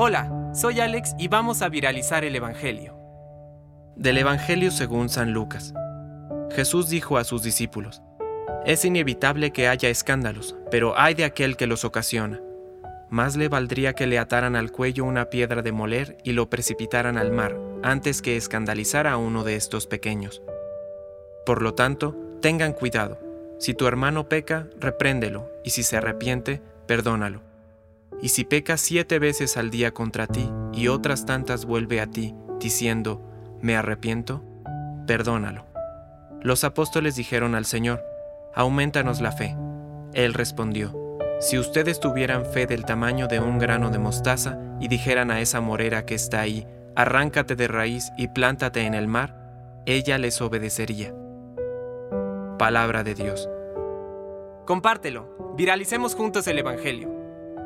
Hola, soy Alex y vamos a viralizar el Evangelio. Del Evangelio según San Lucas. Jesús dijo a sus discípulos, Es inevitable que haya escándalos, pero hay de aquel que los ocasiona. Más le valdría que le ataran al cuello una piedra de moler y lo precipitaran al mar, antes que escandalizar a uno de estos pequeños. Por lo tanto, tengan cuidado. Si tu hermano peca, repréndelo, y si se arrepiente, perdónalo. Y si peca siete veces al día contra ti y otras tantas vuelve a ti, diciendo, me arrepiento, perdónalo. Los apóstoles dijeron al Señor, aumentanos la fe. Él respondió, si ustedes tuvieran fe del tamaño de un grano de mostaza y dijeran a esa morera que está ahí, arráncate de raíz y plántate en el mar, ella les obedecería. Palabra de Dios. Compártelo, viralicemos juntos el Evangelio.